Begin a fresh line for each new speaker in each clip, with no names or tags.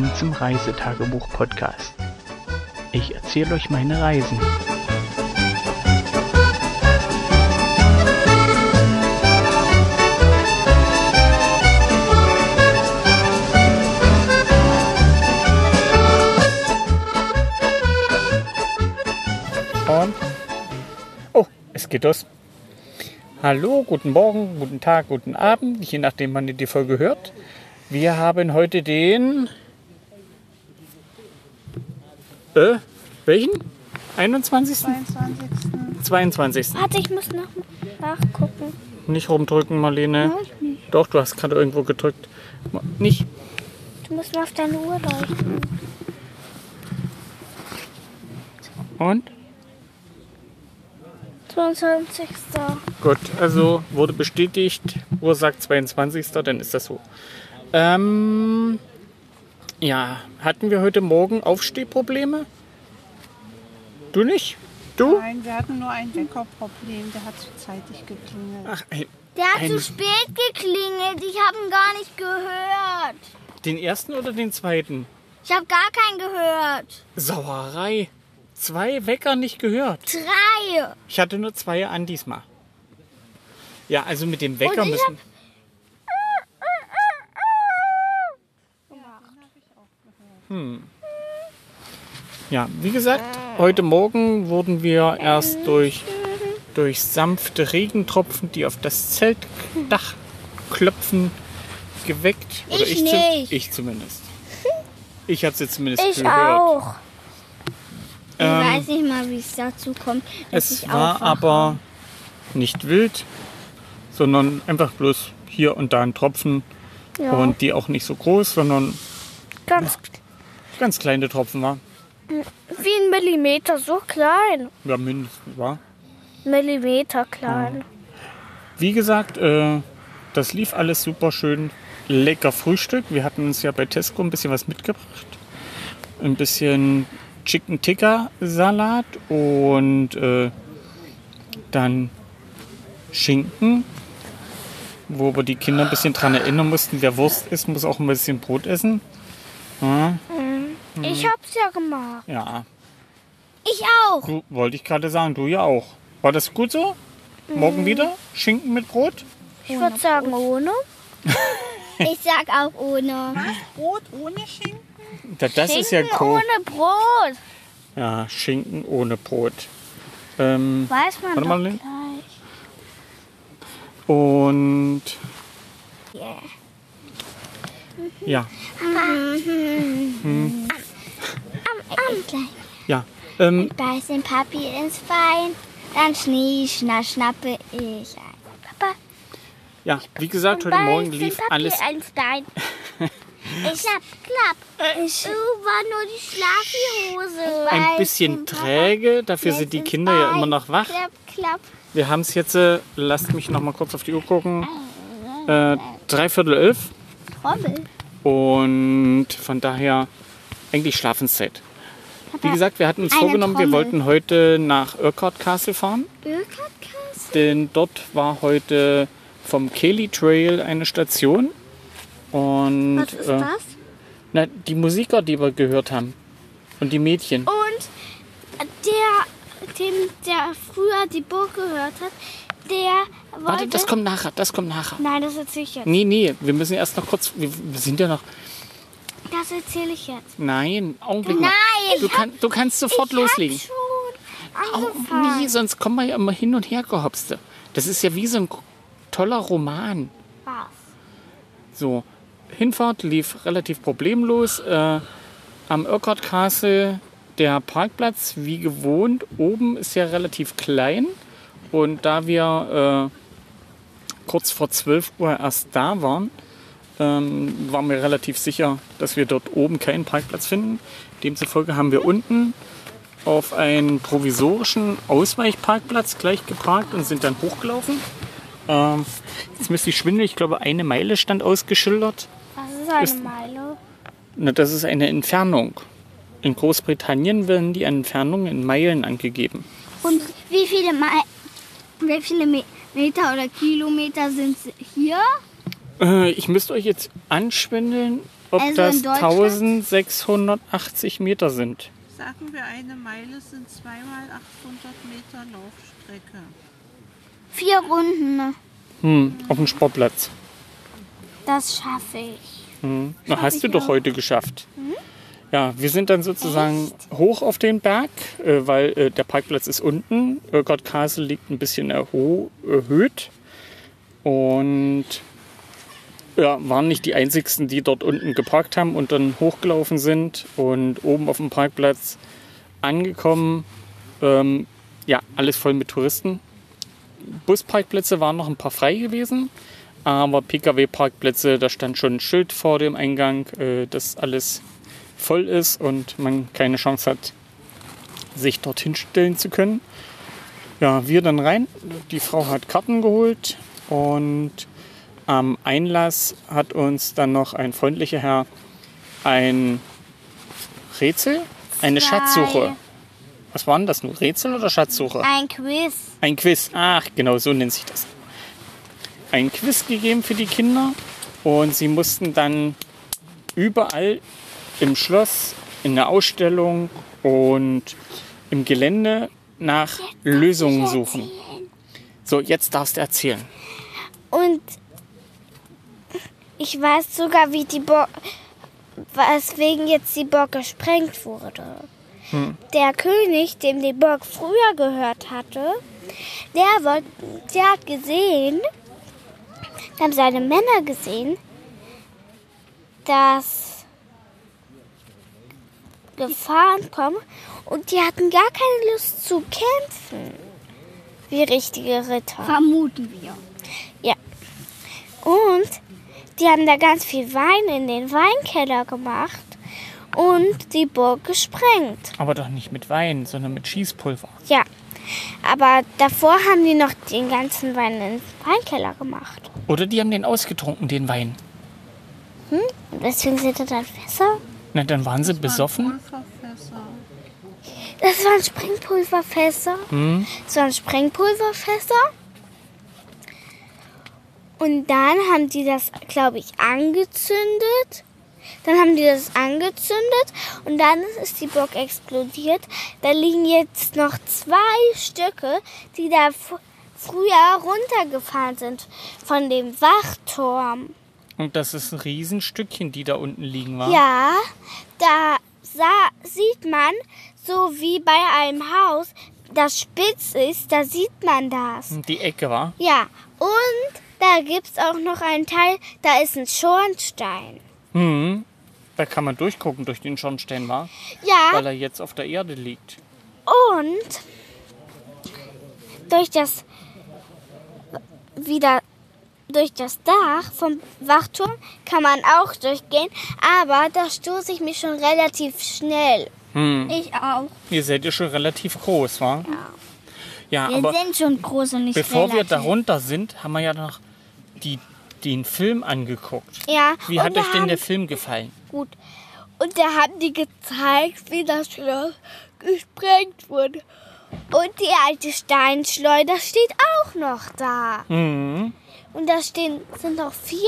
Willkommen zum Reisetagebuch-Podcast. Ich erzähle euch meine Reisen. Und oh, es geht los. Hallo, guten Morgen, guten Tag, guten Abend, je nachdem, wann ihr die Folge hört. Wir haben heute den. Äh, welchen? 21.
22.
22.
Warte, ich muss noch nachgucken.
Nicht rumdrücken, Marlene.
Nicht.
Doch, du hast gerade irgendwo gedrückt. Nicht.
Du musst mal auf deine Uhr leuchten.
Und?
22.
Gut, also wurde bestätigt. Uhr sagt 22. Dann ist das so. Ähm. Ja, hatten wir heute Morgen Aufstehprobleme? Du nicht? Du?
Nein, wir hatten nur ein Weckerproblem, der hat zu zeitig geklingelt.
Ach, ein,
Der hat
Ein-
zu spät geklingelt. Ich habe ihn gar nicht gehört.
den ersten oder den zweiten?
Ich habe gar keinen gehört.
Sauerei. Zwei Wecker nicht gehört.
Drei.
Ich hatte nur zwei an diesmal. Ja, also mit dem Wecker
Und ich
müssen. Hm. Ja, wie gesagt, heute Morgen wurden wir erst durch, durch sanfte Regentropfen, die auf das Zeltdach klopfen, geweckt. Oder
Ich
zu-
nicht.
ich zumindest. Ich habe es zumindest
Ich
gehört.
auch. Ich
Ähm,
weiß nicht mal, wie es dazu kommt. dass
Es
ich
war
aufwache.
aber nicht wild, sondern einfach bloß hier und da ein Tropfen.
Ja,
Und die auch nicht so groß, sondern
ganz
ganz kleine Tropfen war.
wie ein Millimeter, so klein.
Ja, mindestens war.
Millimeter klein.
Wie gesagt, äh, das lief alles super schön. Lecker Frühstück. Wir hatten uns ja bei Tesco ein bisschen was mitgebracht. Ein bisschen Chicken Tikka Salat und äh, dann Schinken, wo wir die Kinder ein bisschen dran erinnern mussten, wer Wurst isst, muss auch ein bisschen Brot essen. Ja,
Ich hab's ja gemacht.
ja.
Ich auch.
Du wollte ich gerade sagen, du ja auch. War das gut so? Morgen wieder? Schinken mit Brot?
Ich würde sagen ohne. ich sag auch ohne.
Brot ohne Schinken?
Da- Das ist ja
Schinken
cool.
ohne Brot.
Ja, Schinken ohne Brot. Ähm,
Weiß man
Warte
doch
mal,
gleich.
und
Yeah.
ja,
Am gleich.
ja. Ähm,
Beiß den Papi ins Bein, dann schnie, schna, schnappe ich ein. Papa,
ja, wie gesagt, heute Morgen lief alles.
ins Bein. Ich klapp, klapp. Ich war nur die Schlafhose.
Ein bisschen träge, dafür sind die Kinder ja immer noch wach.
Klapp, klapp.
Wir haben es jetzt, äh, lasst mich noch mal kurz auf die Uhr gucken, äh, dreiviertel elf
Trommel.
und von daher eigentlich Schlafenszeit. Wie gesagt, wir hatten uns vorgenommen, wir
Trommel.
wollten heute nach Urquhart Castle fahren.
Ölkatkasse?
denn dort war heute vom Kelly Trail eine Station. Und
Was ist
äh,
das?
Na, die Musiker, die wir gehört haben. Und die Mädchen.
Und der, dem, der früher die Burg gehört hat, der wollte...
Warte, das kommt nachher, das kommt nachher.
Nein, das erzähle ich jetzt.
Nee, nee, wir müssen erst noch kurz. Wir, wir sind ja noch.
Das erzähle ich jetzt.
Nein, Augenblick
Nein,
mal. Du, kann, du kannst sofort
ich
loslegen.
Hab schon
Oh,
angefangen.
nee, sonst kommen wir ja immer hin und her gehopste. Das ist ja wie so ein toller Roman.
Was?
So, Hinfahrt lief relativ problemlos. Äh, am Urquhart Castle der Parkplatz, wie gewohnt, oben ist ja relativ klein. Und da wir äh, kurz vor 12 Uhr erst da waren, ähm, waren wir relativ sicher, dass wir dort oben keinen Parkplatz finden. Demzufolge haben wir unten auf einen provisorischen Ausweichparkplatz gleich geparkt und sind dann hochgelaufen. Ähm, jetzt müsste ich schwindeln, ich glaube eine Meile stand ausgeschildert.
Was ist eine Meile?
Na, das ist eine Entfernung. In Großbritannien werden die Entfernungen in Meilen angegeben.
Und wie viele, Mei wie viele Me Meter oder Kilometer sind hier?
Äh, ich müsste euch jetzt anschwindeln. ob
Also
das
in Deutschland?
1680 Meter sind.
Sagen wir, eine Meile sind zweimal 800 Meter Laufstrecke.
Vier Runden.
Hm, auf dem Sportplatz.
Das schaffe ich.
Hm. Na,
Schaff
hast
ich
du doch
auch.
heute geschafft. Ja, wir sind dann sozusagen hoch auf den Berg, äh, weil äh, der Parkplatz ist unten. Urquhart Castle liegt ein bisschen erho erhöht. Und ja, waren nicht die einzigsten, die dort unten geparkt haben und dann hochgelaufen sind und oben auf dem Parkplatz angekommen. Ähm, ja, alles voll mit Touristen. Busparkplätze waren noch ein paar frei gewesen, aber Pkw-Parkplätze, da stand schon ein Schild vor dem Eingang, äh, dass alles voll ist und man keine Chance hat, sich dorthin stellen zu können. Ja, wir dann rein. Die Frau hat Karten geholt und am Einlass hat uns dann noch ein freundlicher Herr ein Rätsel, eine
Zwei.
Schatzsuche. Was war denn das nun? Rätsel oder Schatzsuche?
Ein Quiz.
Ein Quiz. Ach, genau, so nennt sich das. Ein Quiz gegeben für die Kinder und sie mussten dann überall im Schloss, in der Ausstellung und im Gelände nach Lösungen suchen. So, jetzt darfst du erzählen.
Und ich weiß sogar, wie die Burg, weswegen jetzt die Burg gesprengt wurde. Der König, dem die Burg früher gehört hatte, der, wollt, der hat gesehen, haben seine Männer gesehen, dass Gefahren kommen und die hatten gar keine Lust zu kämpfen, wie richtige Ritter.
Vermuten wir.
Ja. Und die haben da ganz viel Wein in den Weinkeller gemacht und die Burg gesprengt.
Aber doch nicht mit Wein, sondern mit Schießpulver.
Ja. Aber davor haben die noch den ganzen Wein in den Weinkeller gemacht.
Oder die haben den ausgetrunken, den Wein.
Und deswegen sind da dann Fässer.
Na, dann waren sie besoffen.
Pulverfässer.
Das waren Sprengpulverfässer.
Hm.
Das waren Sprengpulverfässer. Und dann haben die das, glaube ich, angezündet. Dann haben die das angezündet und dann ist die Burg explodiert. Da liegen jetzt noch zwei Stücke, die da früher runtergefahren sind von dem Wachturm.
Und das ist ein Riesenstückchen, die da unten liegen war.
Ja, da sah, sieht man, so wie bei einem Haus, das spitz ist, da sieht man das.
Die Ecke war.
Ja, und da gibt's auch noch einen Teil, da ist ein Schornstein.
Hm. Da kann man durchgucken durch den Schornstein war,
Ja,
weil er jetzt auf der Erde liegt.
und durch das wieder durch das Dach vom Wachturm kann man auch durchgehen, aber da stoße ich mich schon relativ schnell.
Hm.
Ich auch.
Ihr seid ja schon relativ groß, wa? Ja,
Wir
aber
sind schon groß und nicht
bevor wir
relativ.
darunter sind, haben wir ja noch die, den Film angeguckt.
Ja,
Wie hat euch denn der Film gefallen?
Gut. Und da haben die gezeigt, wie das Schloss gesprengt wurde. Und die alte Steinschleuder steht auch noch da.
Mhm.
Und da stehen, sind noch vier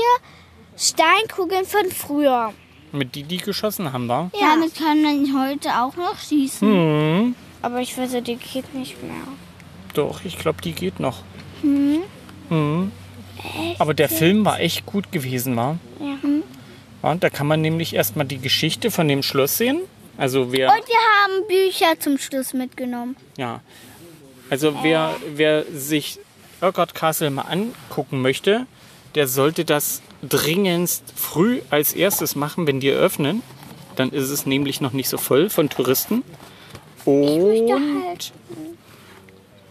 Steinkugeln von früher.
Mit die, die geschossen haben, war?
Ja,
Damit kann man heute auch noch schießen.
Mhm.
aber ich weiß, die geht nicht mehr.
Doch, ich glaube, die geht noch. Mhm. Aber der Film war echt gut gewesen, war?
Ja.
Ja, da kann man nämlich erstmal die Geschichte von dem Schloss sehen. Also wer,
Und wir haben Bücher zum Schluss mitgenommen.
ja, also wer, wer sich Urquhart Castle mal angucken möchte, der sollte das dringendst früh als erstes machen, wenn die eröffnen. Dann ist es nämlich noch nicht so voll von Touristen. Und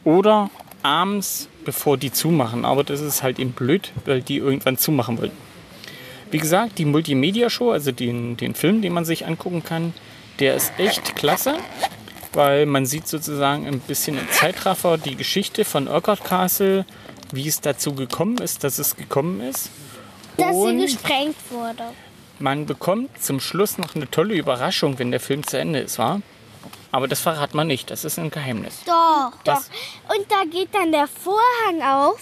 oder abends, bevor die zumachen. Aber das ist halt eben blöd, weil die irgendwann zumachen wollen. Wie gesagt, die Multimedia-Show, also den, den Film, den man sich angucken kann, der ist echt klasse, weil man sieht sozusagen ein bisschen im Zeitraffer die Geschichte von Urquhart Castle, wie es dazu gekommen ist, dass es gekommen ist.
Dass sie
Und
gesprengt wurde.
man bekommt zum Schluss noch eine tolle Überraschung, wenn der Film zu Ende ist, war. Aber das verrat man nicht, das ist ein Geheimnis.
Doch.
Das,
Und da geht dann der Vorhang auf.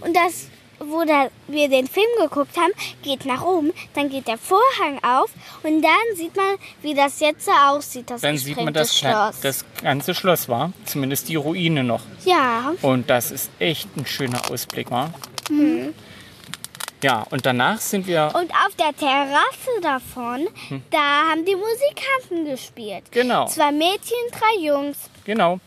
Und das wo da wir den Film geguckt haben, geht nach oben, dann geht der Vorhang auf und dann sieht man, wie das jetzt so aussieht, das
Dann sieht man das,
Schloss.
das ganze Schloss, war. Zumindest die Ruine noch.
ja,
Und das ist echt ein schöner Ausblick, war. Ja, und danach sind wir.
und auf der Terrasse davon, da haben die Musikanten gespielt.
Genau,
Zwei Mädchen, drei Jungs.
genau.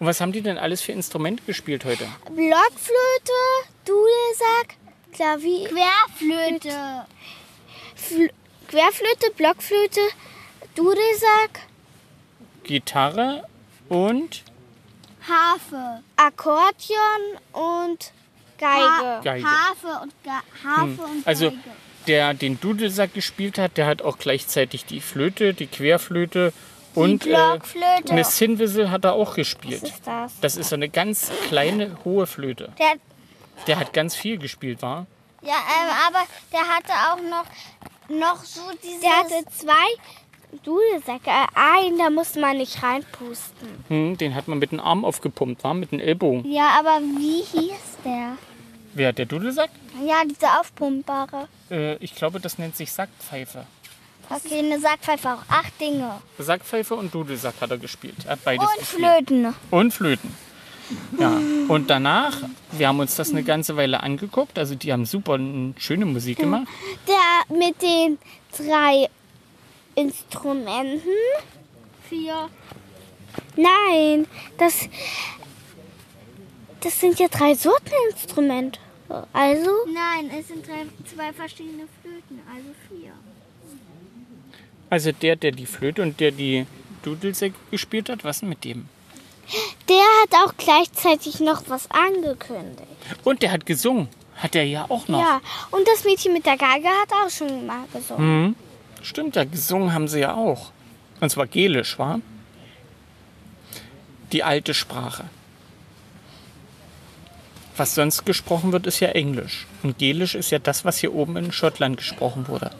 Und was haben die denn alles für Instrumente gespielt heute?
Blockflöte, Dudelsack, Klavier,
Querflöte.
Fl Querflöte, Blockflöte, Dudelsack,
Gitarre und
Harfe.
Akkordeon und Geige.
Geige.
Harfe und Ga Harfe und
Also
Geige.
der den Dudelsack gespielt hat, der hat auch gleichzeitig die Flöte, die Querflöte und äh,
Blockflöte.
eine Sinwissel hat er auch
Was
gespielt.
ist das?
Das ist so eine ganz kleine, hohe Flöte.
Der,
Der hat ganz viel gespielt, war?
ja, ähm, aber der hatte auch noch, noch so dieses...
Der hatte zwei Dudelsäcke. Einen, da musste man nicht reinpusten.
Hm, den hat man mit dem Arm aufgepumpt, war? Mit dem Ellbogen.
ja, aber wie hieß der?
Wer, der Dudelsack?
Ja, diese aufpumpbare.
Äh, ich glaube, das nennt sich Sackpfeife.
Okay, eine Sackpfeife auch. Acht Dinge.
Sackpfeife und Dudelsack hat er gespielt. Er hat beides
Und
gespielt.
Flöten.
Und Flöten. Ja, und danach, wir haben uns das eine ganze Weile angeguckt. Also die haben super schöne Musik gemacht.
Der mit den drei Instrumenten.
Vier.
Nein, das, das sind ja drei Sorten Instrumente. Also,
Nein, es sind drei, zwei verschiedene Flöten, also vier.
Also der, der die Flöte und der die Dudelsäcke gespielt hat, was denn mit dem?
der hat auch gleichzeitig noch was angekündigt.
Und der hat gesungen. Hat er ja auch noch.
Ja, und das Mädchen mit der Geige hat auch schon mal gesungen.
Mhm. Stimmt, ja, gesungen haben sie ja auch. Und zwar Gelisch, war? Die alte Sprache. Was sonst gesprochen wird, ist ja Englisch. Und Gelisch ist ja das, was hier oben in Schottland gesprochen wurde.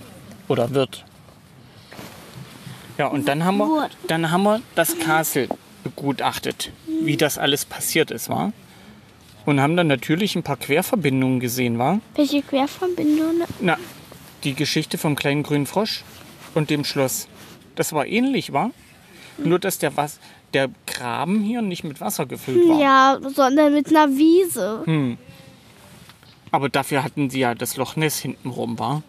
Oder wird. Ja, und dann haben wir, dann haben wir das Castle begutachtet, wie das alles passiert ist, war? Und haben dann natürlich ein paar Querverbindungen gesehen, war?
Welche Querverbindungen?
Na, die Geschichte vom kleinen grünen Frosch und dem Schloss. Das war ähnlich, war? Nur, dass der, Was der Graben hier nicht mit Wasser gefüllt war.
Ja, sondern mit einer Wiese.
Aber dafür hatten sie ja das Loch Ness hinten rum, war?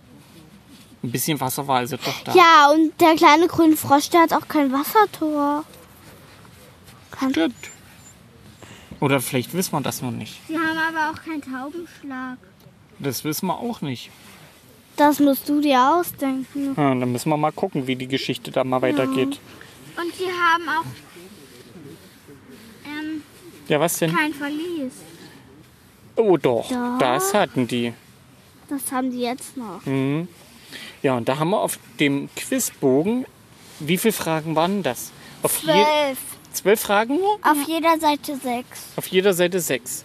Ein bisschen Wasser war also doch da.
Ja, und der kleine grüne Frosch, der hat auch kein Wassertor.
Stimmt. Oder vielleicht wissen wir das noch nicht.
Sie haben aber auch keinen Taubenschlag.
Das wissen wir auch nicht.
Das musst du dir ausdenken.
Ja, dann müssen wir mal gucken, wie die Geschichte da mal weitergeht.
Und sie haben auch
Ja, was denn?
kein Verlies.
Oh doch,
Doch.
das hatten die.
Das haben die jetzt noch.
Mhm. Ja, und da haben wir auf dem Quizbogen, wie viele Fragen waren das? Auf
Zwölf.
zwölf Fragen nur?
Auf jeder Seite sechs.
Auf jeder Seite sechs.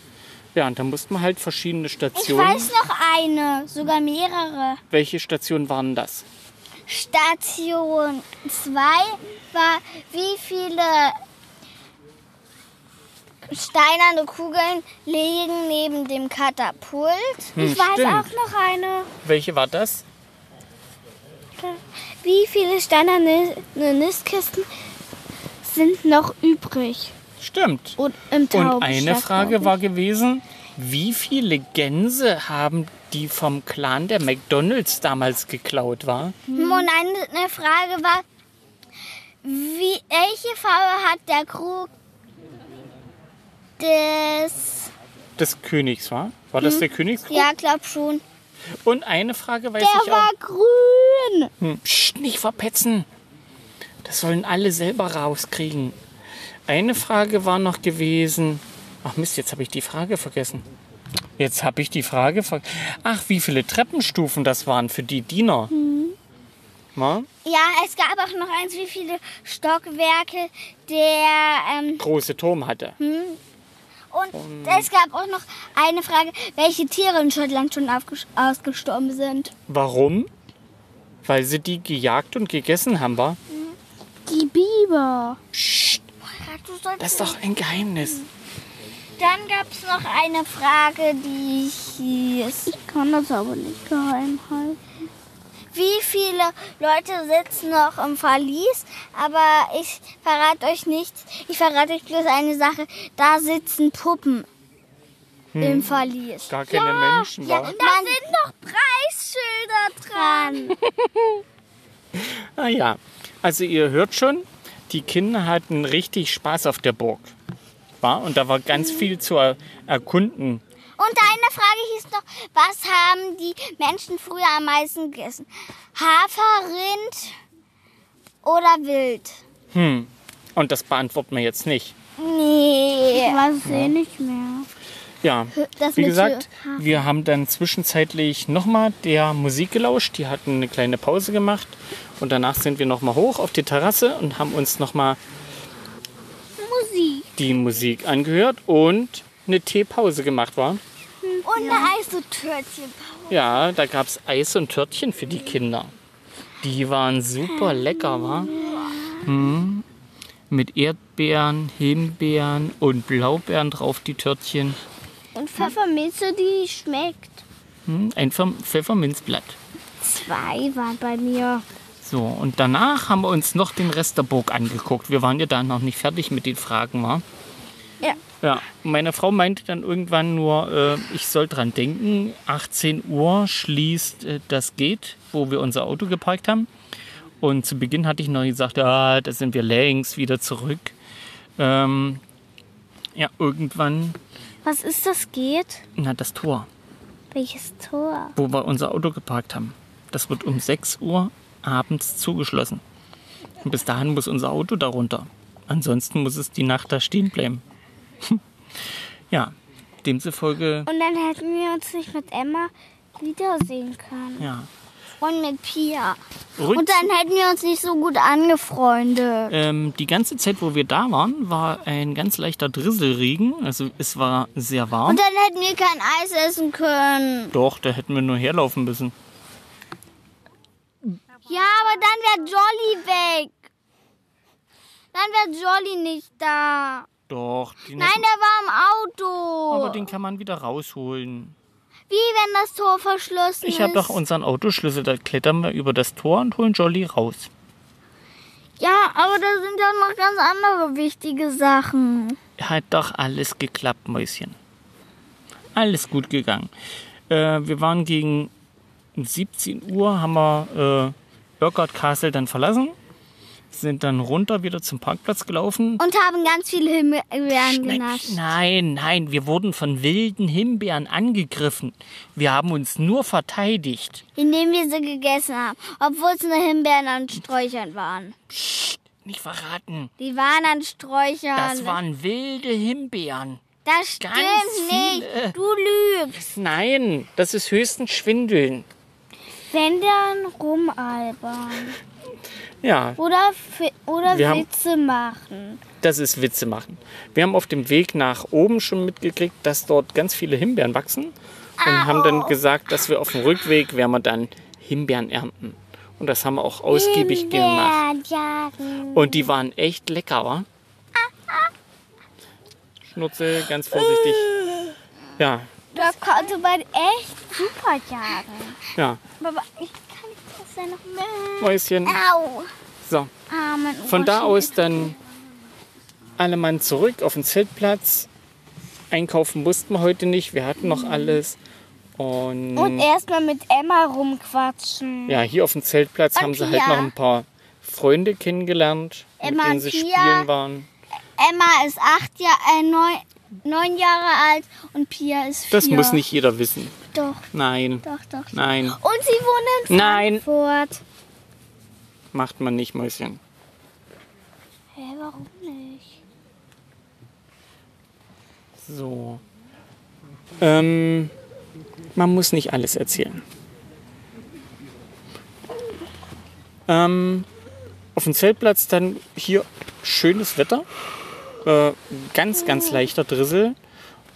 Ja, und da mussten wir halt verschiedene
Ich
Stationen.
weiß noch eine, sogar mehrere.
Welche Stationen waren das?
Station 2 war, wie viele steinerne Kugeln liegen neben dem Katapult.
Hm,
Ich weiß
stimmt.
auch noch eine.
Welche war das?
Wie viele steinerne Nistkisten sind noch übrig?
Stimmt.
Und im
Und eine Frage war gewesen, wie viele Gänse haben die vom Clan der McDonalds damals geklaut war?
Und eine, eine Frage war, wie, welche Farbe hat der Krug des...
Des Königs war? War das der Königskrug?
Ja, glaub schon.
Und eine Frage weiß
Der
ich
war
auch.
grün.
Hm, Psst, nicht verpetzen. Das sollen alle selber rauskriegen. Eine Frage war noch gewesen. Ach Mist, jetzt habe ich die Frage vergessen. Jetzt habe ich die Frage vergessen. Ach, wie viele Treppenstufen das waren für die Diener. Na?
Ja, es gab auch noch eins, wie viele Stockwerke der... Ähm,
Große Turm hatte.
Und es gab auch noch eine Frage, welche Tiere in Schottland schon ausgestorben sind.
Warum? Weil sie die gejagt und gegessen haben, war?
Die Biber.
Psst, das ist doch ein Geheimnis.
Dann gab es noch eine Frage, die hieß,
Ich kann das aber nicht geheim halten.
Wie viele Leute sitzen noch im Verlies? Aber ich verrate euch nichts. Ich verrate euch bloß eine Sache. Da sitzen Puppen im Verlies.
Gar keine Menschen
Ja, da sind noch Preisschilder dran.
Ah ja, also ihr hört schon, die Kinder hatten richtig Spaß auf der Burg. War? Und da war ganz viel zu er erkunden.
Und eine Frage hieß noch, was haben die Menschen früher am meisten gegessen? Hafer, Rind oder Wild?
Hm. Und das beantworten wir jetzt nicht.
Nee.
Ich weiß es eh nicht mehr.
Ja,
Das
wie gesagt,
Hafer.
wir haben dann zwischenzeitlich nochmal der Musik gelauscht. Die hatten eine kleine Pause gemacht. Und danach sind wir nochmal hoch auf die Terrasse und haben uns nochmal
Musik.
die Musik angehört und eine Teepause gemacht, war.
Und eine Eis- und Törtchen.
Ja, da gab es Eis und Törtchen für die Kinder. Die waren super lecker, war. Hm. Mit Erdbeeren, Himbeeren und Blaubeeren drauf, die Törtchen.
Und Pfefferminze, die schmeckt.
Hm. Ein Pfeffer- Pfefferminzblatt.
Zwei waren bei mir.
So, und danach haben wir uns noch den Rest der Burg angeguckt. Wir waren ja da noch nicht fertig mit den Fragen, war.
Ja.
Meine Frau meinte dann irgendwann nur, äh, ich soll dran denken, 18 Uhr schließt äh, das Gate, wo wir unser Auto geparkt haben. Und zu Beginn hatte ich noch gesagt, ja, da sind wir längst wieder zurück. Ähm, ja, irgendwann,
Was ist das geht?
na, das Tor,
Welches Tor?
wo wir unser Auto geparkt haben. Das wird um 6 Uhr abends zugeschlossen. Und bis dahin muss unser Auto darunter. Ansonsten muss es die Nacht da stehen bleiben. ja, demzufolge,
Und dann hätten wir uns nicht mit Emma wiedersehen können.
ja.
Und mit Pia.
Rück-
Und dann hätten wir uns nicht so gut angefreundet.
Ähm, die ganze Zeit, wo wir da waren, war ein ganz leichter Drisselregen. Also es war sehr warm.
Und dann hätten wir kein Eis essen können.
Doch, da hätten wir nur herlaufen müssen.
Ja, aber dann wäre Jolly weg. Dann wäre Jolly nicht da.
Doch, den
Nein, der war im Auto.
aber den kann man wieder rausholen.
Wie wenn das Tor verschlossen
Ich
ist.
habe doch unseren Autoschlüssel, da klettern wir über das Tor und holen Jolly raus.
Ja, aber da sind ja noch ganz andere wichtige Sachen.
Hat doch alles geklappt, Mäuschen. Alles gut gegangen. Äh, wir waren gegen 17 Uhr, haben wir äh, Urquhart Castle dann verlassen, sind dann runter wieder zum Parkplatz gelaufen.
Und haben ganz viele Himbeeren genascht.
Nein, nein, wir wurden von wilden Himbeeren angegriffen. Wir haben uns nur verteidigt.
Indem wir sie gegessen haben. Obwohl es nur Himbeeren an Sträuchern waren.
Nicht verraten.
Die waren an Sträuchern.
Das waren wilde Himbeeren.
Das stimmt nicht. Du lügst.
Nein, das ist höchstens Schwindeln.
Wenn dann rumalbern.
Ja,
Oder, oder
Wir haben-
Witze machen.
das ist Witze machen. Wir haben auf dem Weg nach oben schon mitgekriegt, dass dort ganz viele Himbeeren wachsen. Und haben dann gesagt, dass wir auf dem Rückweg werden wir dann Himbeeren ernten. Und das haben wir auch ausgiebig gemacht.
Himbeeren jagen.
Und die waren echt lecker, wa? Schnurzel, ganz vorsichtig. Ja,
Da konnte man echt super jagen.
ja.
Aber ich das ja noch.
Mäuschen.
Au.
So, von da aus dann alle Mann zurück auf den Zeltplatz. Einkaufen mussten wir heute nicht, wir hatten noch alles. Und,
Und erstmal mit Emma rumquatschen.
ja, hier auf dem Zeltplatz
Und
haben sie
Pia.
halt noch ein paar Freunde kennengelernt,
Emma
mit denen sie
Pia.
spielen waren.
Emma ist acht Jahre, äh, neun, neun Jahre alt und Pia ist vier.
Das muss nicht jeder wissen.
Doch,
Nein,
doch, doch.
nein,
Und sie wohnen in
nein,
Frankfurt.
macht man nicht, Mäuschen.
Hä, warum nicht?
So. Ähm, man muss nicht alles erzählen. Ähm, auf dem Zeltplatz dann hier schönes Wetter. Äh, ganz, ganz leichter Drizzle.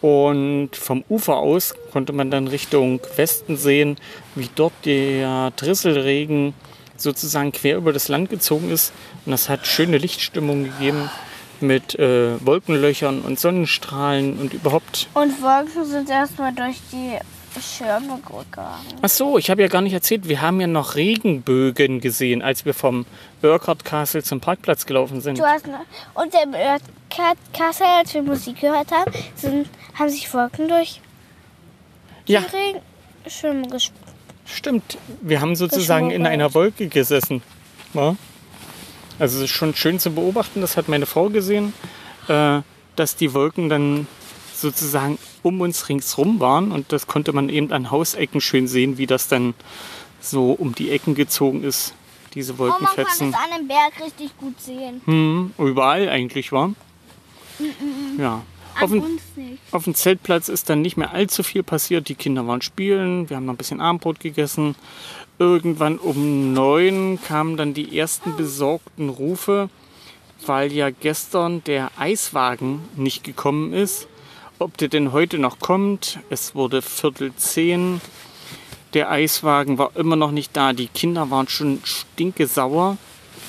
Und vom Ufer aus konnte man dann Richtung Westen sehen, wie dort der Drisselregen sozusagen quer über das Land gezogen ist. Und das hat schöne Lichtstimmung gegeben. mit äh, Wolkenlöchern und Sonnenstrahlen und überhaupt.
Und Wolken sind erstmal durch die Schirme gegangen.
Ach so, ich habe ja gar nicht erzählt, wir haben ja noch Regenbögen gesehen, als wir vom Urquhart Castle zum Parkplatz gelaufen sind.
Du hast noch, und im Kassel, als wir Musik gehört haben, sind, haben sich Wolken durch
Ja,
die Regenschirme gesprungen.
stimmt. Wir haben sozusagen in einer Wolke gesessen. Ja? Also es ist schon schön zu beobachten, das hat meine Frau gesehen, äh, dass die Wolken dann sozusagen um uns ringsrum waren und das konnte man eben an Hausecken schön sehen, wie das dann so um die Ecken gezogen ist, diese
Oh, man kann
Wolkenfetzen.
es an einem Berg richtig gut sehen.
Hm, überall eigentlich war. Ja. Auf dem, auf dem Zeltplatz ist dann nicht mehr allzu viel passiert. Die Kinder waren spielen, wir haben noch ein bisschen Abendbrot gegessen. Irgendwann um neun kamen dann die ersten besorgten Rufe, weil ja gestern der Eiswagen nicht gekommen ist. Ob der denn heute noch kommt? Es wurde Viertel zehn. Der Eiswagen war immer noch nicht da. Die Kinder waren schon stinkesauer,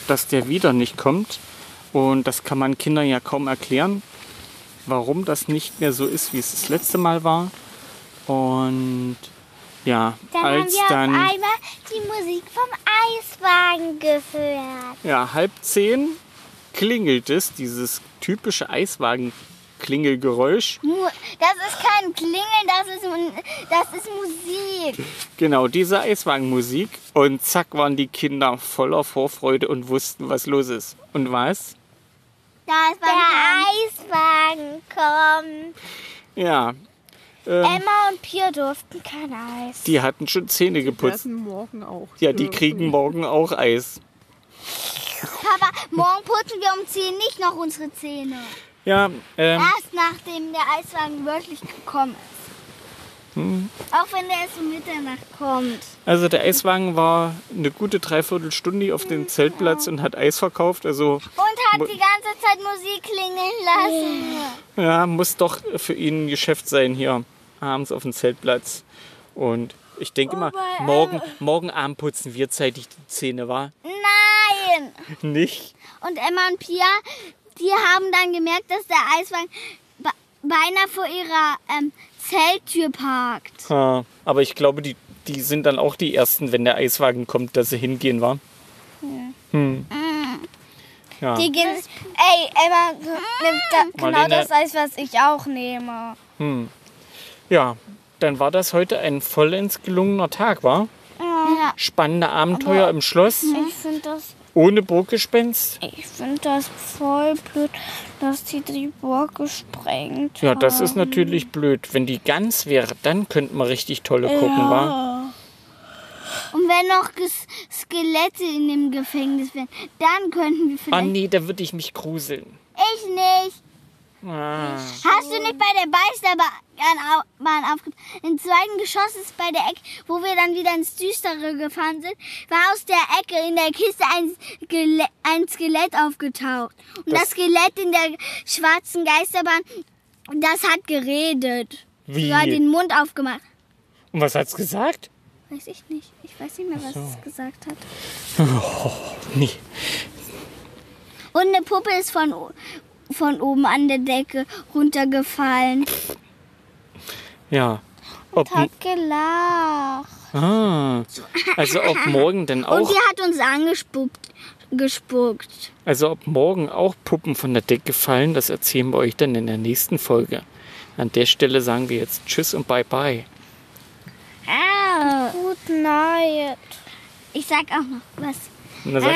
dass der wieder nicht kommt. Und das kann man Kindern ja kaum erklären, warum das nicht mehr so ist, wie es das letzte Mal war. Und ja,
Dann
als
haben wir
dann
auf einmal die Musik vom Eiswagen gehört.
ja, halb zehn klingelt es, dieses typische Eiswagen-Klingelgeräusch.
Das ist kein Klingeln, das ist, das ist Musik.
Genau, diese Eiswagenmusik. Und zack waren die Kinder voller Vorfreude und wussten, was los ist. Und was?
Da ist
Der Eiswagen kommt.
Ja, ähm,
Emma und Pia durften kein Eis.
die hatten schon Zähne
Die
geputzt.
werden morgen auch.
Ja, die kriegen morgen auch Eis.
Papa, morgen putzen wir um 10 nicht noch unsere Zähne.
Ja, ähm,
Erst nachdem der Eiswagen wirklich gekommen ist. Auch wenn der erst um Mitternacht kommt.
also der Eiswagen war eine gute Dreiviertelstunde auf dem Zeltplatz und hat Eis verkauft. Also
Und hat die ganze Zeit Musik klingeln lassen.
ja, muss doch für ihn ein Geschäft sein hier abends auf dem Zeltplatz. Und ich denke mal, morgen, morgen Abend putzen wir zeitig die Zähne, war?
Nein!
Nicht?
Und Emma und Pia, die haben dann gemerkt, dass der Eiswagen be- beinahe vor ihrer ähm, Zelttür parkt.
Ja, aber ich glaube, die, die sind dann auch die Ersten, wenn der Eiswagen kommt, dass sie hingehen, war? Hm. Ja.
Die gehen, ey, Emma nimmt da genau
Marlene.
das Eis, was ich auch nehme.
ja, dann war das heute ein vollends gelungener Tag, war?
Ja.
Spannende Abenteuer im Schloss,
Ich finde das,
ohne Burggespenst.
ich finde das voll blöd, dass die die Burg gesprengt
Ja, das
haben.
ist natürlich blöd. Wenn die ganz wäre, dann könnten wir richtig tolle gucken, wa?
Und wenn noch Ges Skelette in dem Gefängnis wären, dann könnten wir
Ah
vielleicht.
nee, da würde ich mich gruseln.
Ich nicht.
Ah.
Hast du nicht bei der Beisterbahn aufgepasst? Im zweiten Geschoss ist bei der Ecke, wo wir dann wieder ins Düstere gefahren sind, war aus der Ecke in der Kiste ein, Skele ein Skelett aufgetaucht. Und das,
Das-
Skelett in der schwarzen Geisterbahn, das hat geredet.
Wie?
Du hat den Mund aufgemacht.
Und was hat's gesagt?
Weiß ich nicht. Ich weiß nicht mehr, was es gesagt hat.
Nee.
Und eine Puppe ist von, von oben an der Decke runtergefallen.
Ja. Ob,
Hat gelacht.
ah, also ob morgen denn
Und
auch,
die hat uns angespuckt. Gespuckt.
also ob morgen auch Puppen von der Decke fallen, das erzählen wir euch dann in der nächsten Folge. An der Stelle sagen wir jetzt Tschüss und Bye Bye.
Ah.
Good night.
Ich sag auch noch was.
Und dann sagt